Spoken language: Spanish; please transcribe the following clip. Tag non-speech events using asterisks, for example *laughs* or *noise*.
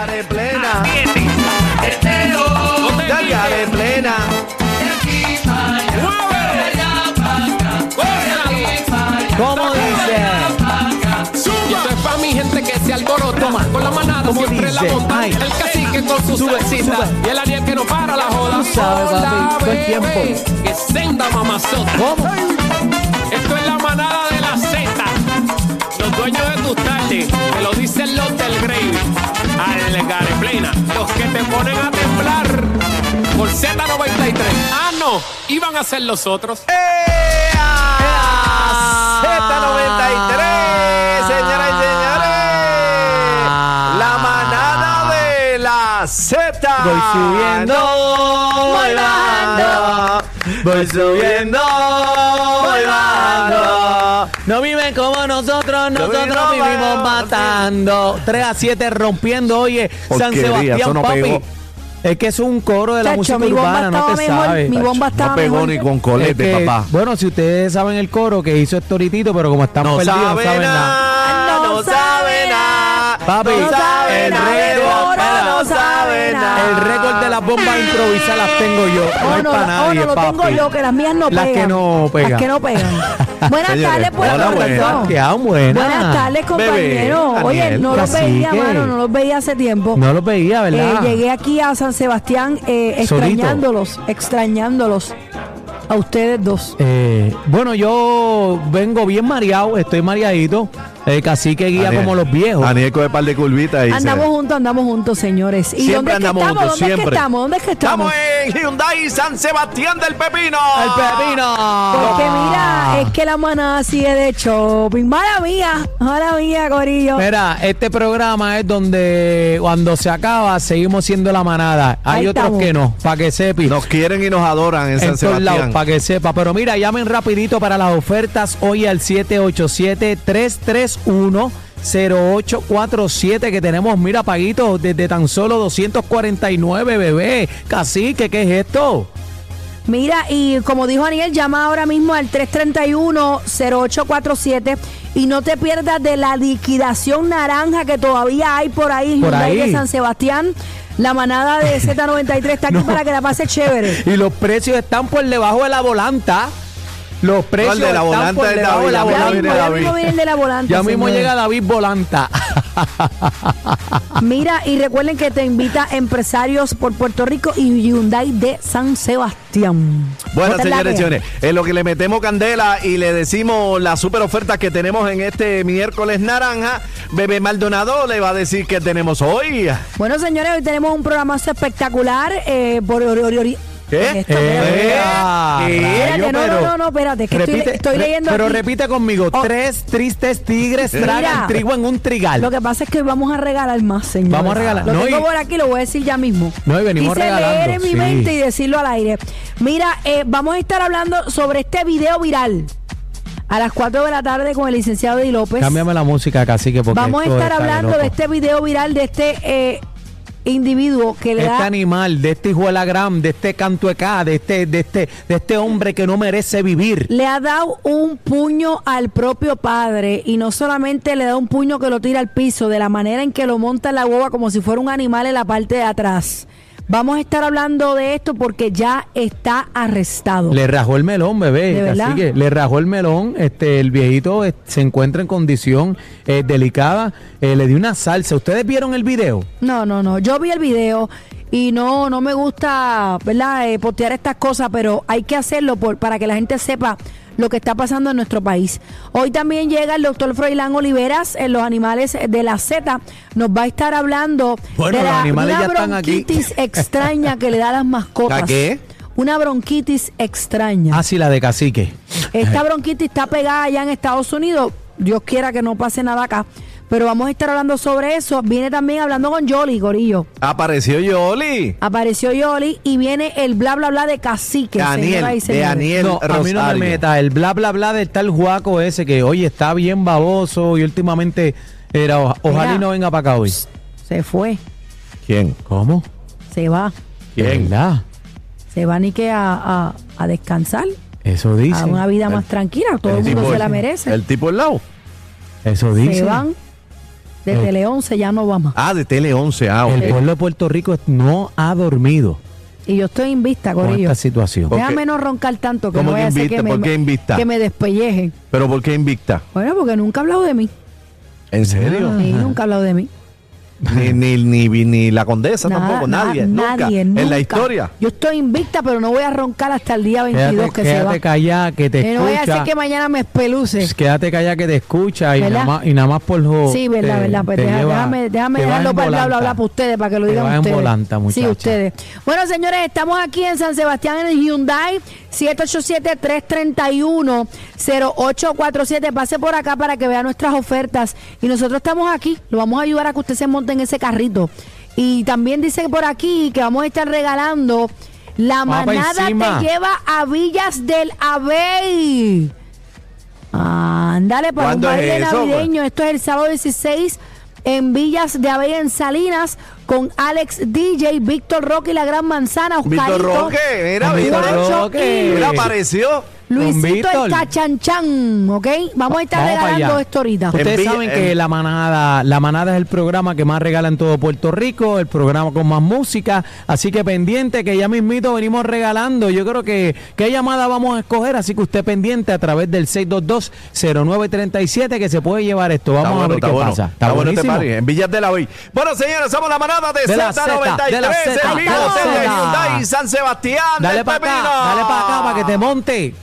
Dale. Mueve. Gózalo. ¿Cómo dice? Y esto es para mi gente que se alborota. Con la manada ¿Cómo siempre dice? la monta. El cacique con su Sube, salsita sube. Y el Ariel que no para la joda Tú sabes, papi, todo el bebé, tiempo. Que senda mamazota ¿Cómo? Esto es la manada de la Z Los dueños de tus tardes Te lo dicen los del Gravy Al Gareplena Los que te ponen a temblar Por Z93 Ah, no Iban a ser los otros Z93, señoras y señores. La manada de la Z. Voy subiendo, voy bajando. Voy subiendo. No viven como nosotros, nosotros vivimos vivimos matando. matando. 3 a 7 rompiendo, oye, San Porquería, eso Sebastián, no papi. pegó. Es que es un coro de la Chacho, música mi bomba urbana, no te mejor, sabes. mi bomba estaba No pegó mejor. ni con Es colete, que, papá. Bueno, si ustedes saben el coro que hizo Estoritito, pero como están No perdidos, no sabe saben nada. nada, No no sabe nada. Papi, no sabe el nada. récord, no sabe nada. El récord de las bombas improvisadas las tengo yo. No, Oh, no, para oh, nadie, no, lo papi. tengo yo, que las mías no Las pegan. que no pegan. Las *laughs* que no pegan. Buenas Señores, tardes, hola, Rico. buenas. Qué buena. Buenas tardes, compañero. Bebé, Oye, Daniel, no los veía, mano, no los veía hace tiempo. No los veía, Eh, ¿verdad? llegué aquí a San Sebastián eh, Solito. extrañándolos, extrañándolos a ustedes dos. Eh, bueno, yo vengo bien mareado, estoy mareadito. El cacique guía como los viejos. Daniel coge par de curvitas y se- Andamos juntos, andamos juntos, señores. ¿Y Siempre dónde es que estamos? juntos, ¿Dónde es que estamos? ¿Dónde es que estamos? Estamos en Hyundai San Sebastián del Pepino. ¡El pepino! Porque mira, es que la manada sigue de shopping. Mala mía, mala mía, Corillo. Mira, este programa es donde cuando se acaba seguimos siendo la manada. Hay Ahí otros estamos. que no, para que sepi. Nos quieren y nos adoran en, San en lados, Sebastián. para que sepa. Pero mira, llamen rapidito para las ofertas hoy al 787-331. 0847 que tenemos, mira, paguitos desde tan solo 249, bebé. Cacique, ¿qué es esto? Mira, y como dijo Aniel, llama ahora mismo al 331-0847 y no te pierdas de la liquidación naranja que todavía hay por ahí, Por ahí. de San Sebastián. La manada de *laughs* Z93 está aquí No. para que la pase chévere. Y los precios están por debajo de la volanta. Los precios de la volanta por es la David, Ya mismo, volanta. ya mismo vienen de la volante. Ya mismo llega David Volanta. *laughs* Mira, y recuerden que te invita Empresarios por Puerto Rico y Hyundai de San Sebastián. Bueno, la señores señores, en lo que le metemos candela y le decimos las super ofertas que tenemos en este miércoles naranja, Bebé Maldonado le va a decir que tenemos hoy. Bueno, señores, hoy tenemos un programazo espectacular. Eh, por, ¿Qué? Esto. Eh, no, espérate, que estoy, Repite, estoy re- leyendo Pero aquí. repite conmigo. Oh. Tres tristes tigres tragan trigo en un trigal. Lo que pasa es que hoy vamos a regalar más, señor. Vamos a regalar. Lo No, tengo y- por aquí, lo voy a decir ya mismo. No, y venimos Quise regalando, leer en mi sí. mente y decirlo al aire. Mira, eh, vamos a estar hablando sobre este video viral. A las 4 de la tarde con el licenciado Di López. Cámbiame la música, cacique, porque Vamos a estar hablando loco. de este video viral de este eh, individuo que le Este da animal, de este hijo de la gran, de este canto de acá, de este, de este, de este hombre que no merece vivir. le ha dado un puño al propio padre y no solamente le da un puño que lo tira al piso, de la manera en que lo monta en la boba como si fuera un animal en la parte de atrás. Vamos a estar hablando de esto porque ya está arrestado. Le rajó el melón, bebé. ¿De verdad? Así que le rajó el melón. Este, el viejito eh, se encuentra en condición eh, delicada. Eh, le dio una salsa. ¿Ustedes vieron el video? No, no, no. Yo vi el video y no, no me gusta, ¿verdad? Postear estas cosas, pero hay que hacerlo por, para que la gente sepa lo que está pasando en nuestro país. Hoy también llega el doctor Froilán Oliveras en los animales de la Z. Nos va a estar hablando Bueno, de los la, animales una ya están aquí. bronquitis *laughs* extraña que le da a las mascotas. ¿La qué? Una bronquitis extraña. Ah, sí, la de cacique. Esta *laughs* bronquitis está pegada allá en Estados Unidos. Dios quiera que no pase nada acá. Pero vamos a estar hablando sobre eso. Viene también hablando con Jolly, Gorillo. Apareció Yoli. Apareció Yoli y viene el bla bla bla de cacique. Daniel, señoras y de. Daniel. No, a mí no me meta. El bla, bla, bla del tal Juaco ese que, oye, está bien baboso y últimamente era, oja- ojalá Mira. y no venga para acá hoy. Se fue, ¿Quién? ¿Cómo? se va. ¿Quién? ¿Verdad? Se va ni que a, a- a descansar, Eso dice. a una vida más tranquila. Todo el El mundo tipo- se la merece. El tipo al lado. Eso dice. se van. De Eh. Tele 11 ya no va más. Ah, de Tele 11. Ah, El ok. pueblo de Puerto Rico no ha dormido Y yo estoy invista, con Corillo. esta situación. Déjame no roncar tanto que ¿Cómo no que vaya a ser que me, ¿Por qué invista? que me despellejen. ¿Pero por qué invicta? Bueno, porque nunca ha hablado de mí. ¿En serio? Sí, nunca ha hablado de mí. *laughs* Ni, ni, ni, ni la condesa Nada, tampoco, nada, nadie. nunca. nadie, En la historia. Yo estoy invicta, pero no voy a roncar hasta el día 22 Quédate, que se va. quédate callada, que te Eh, no voy a escucha. hacer que mañana me espeluce. Pues Quédate callada que te escucha y nada, más, y nada más por lo. Sí, verdad, te- verdad. Pues te deja- lleva- déjame, déjame dejarlo para volanta. bla para ustedes, para que lo digan vas en ustedes. volanta, sí, ustedes. Bueno, señores, estamos aquí en San Sebastián en el Hyundai 787-331-0847. Pase por acá para que vea nuestras ofertas. Y nosotros estamos aquí. Lo vamos a ayudar a que usted se monte en ese carrito. Y también dice por aquí que vamos a estar regalando la manada te lleva a Villas del Abey. Ándale para un ¿Cuándo es baile pues? navideño. Esto es el sábado 16 en Villas de Abey en Salinas con Alex DJ, Víctor Roque y la Gran Manzana. Víctor Oscarito, Roque, mira, Víctor Víctor Roque. Mira, apareció. Luisito el Cachanchan, ¿ok? Vamos a estar Vamos regalando esto ahorita. Ustedes saben en- que la manada, la manada es el programa que más regala en todo Puerto Rico, el programa con más música, así que pendiente que ya mismito venimos regalando. Yo creo que qué llamada vamos a escoger, así que usted pendiente a través del 622-0937 que se puede llevar esto. Vamos Está a bueno, ver está qué bueno. pasa. Está bueno este buenísimo. party en Villas de la Hoy. Bueno, señores, somos la manada de, De la Z93, Z, de la Z, en vivo de. Hyundai San Sebastián Dale para acá, dale para acá para que te monte.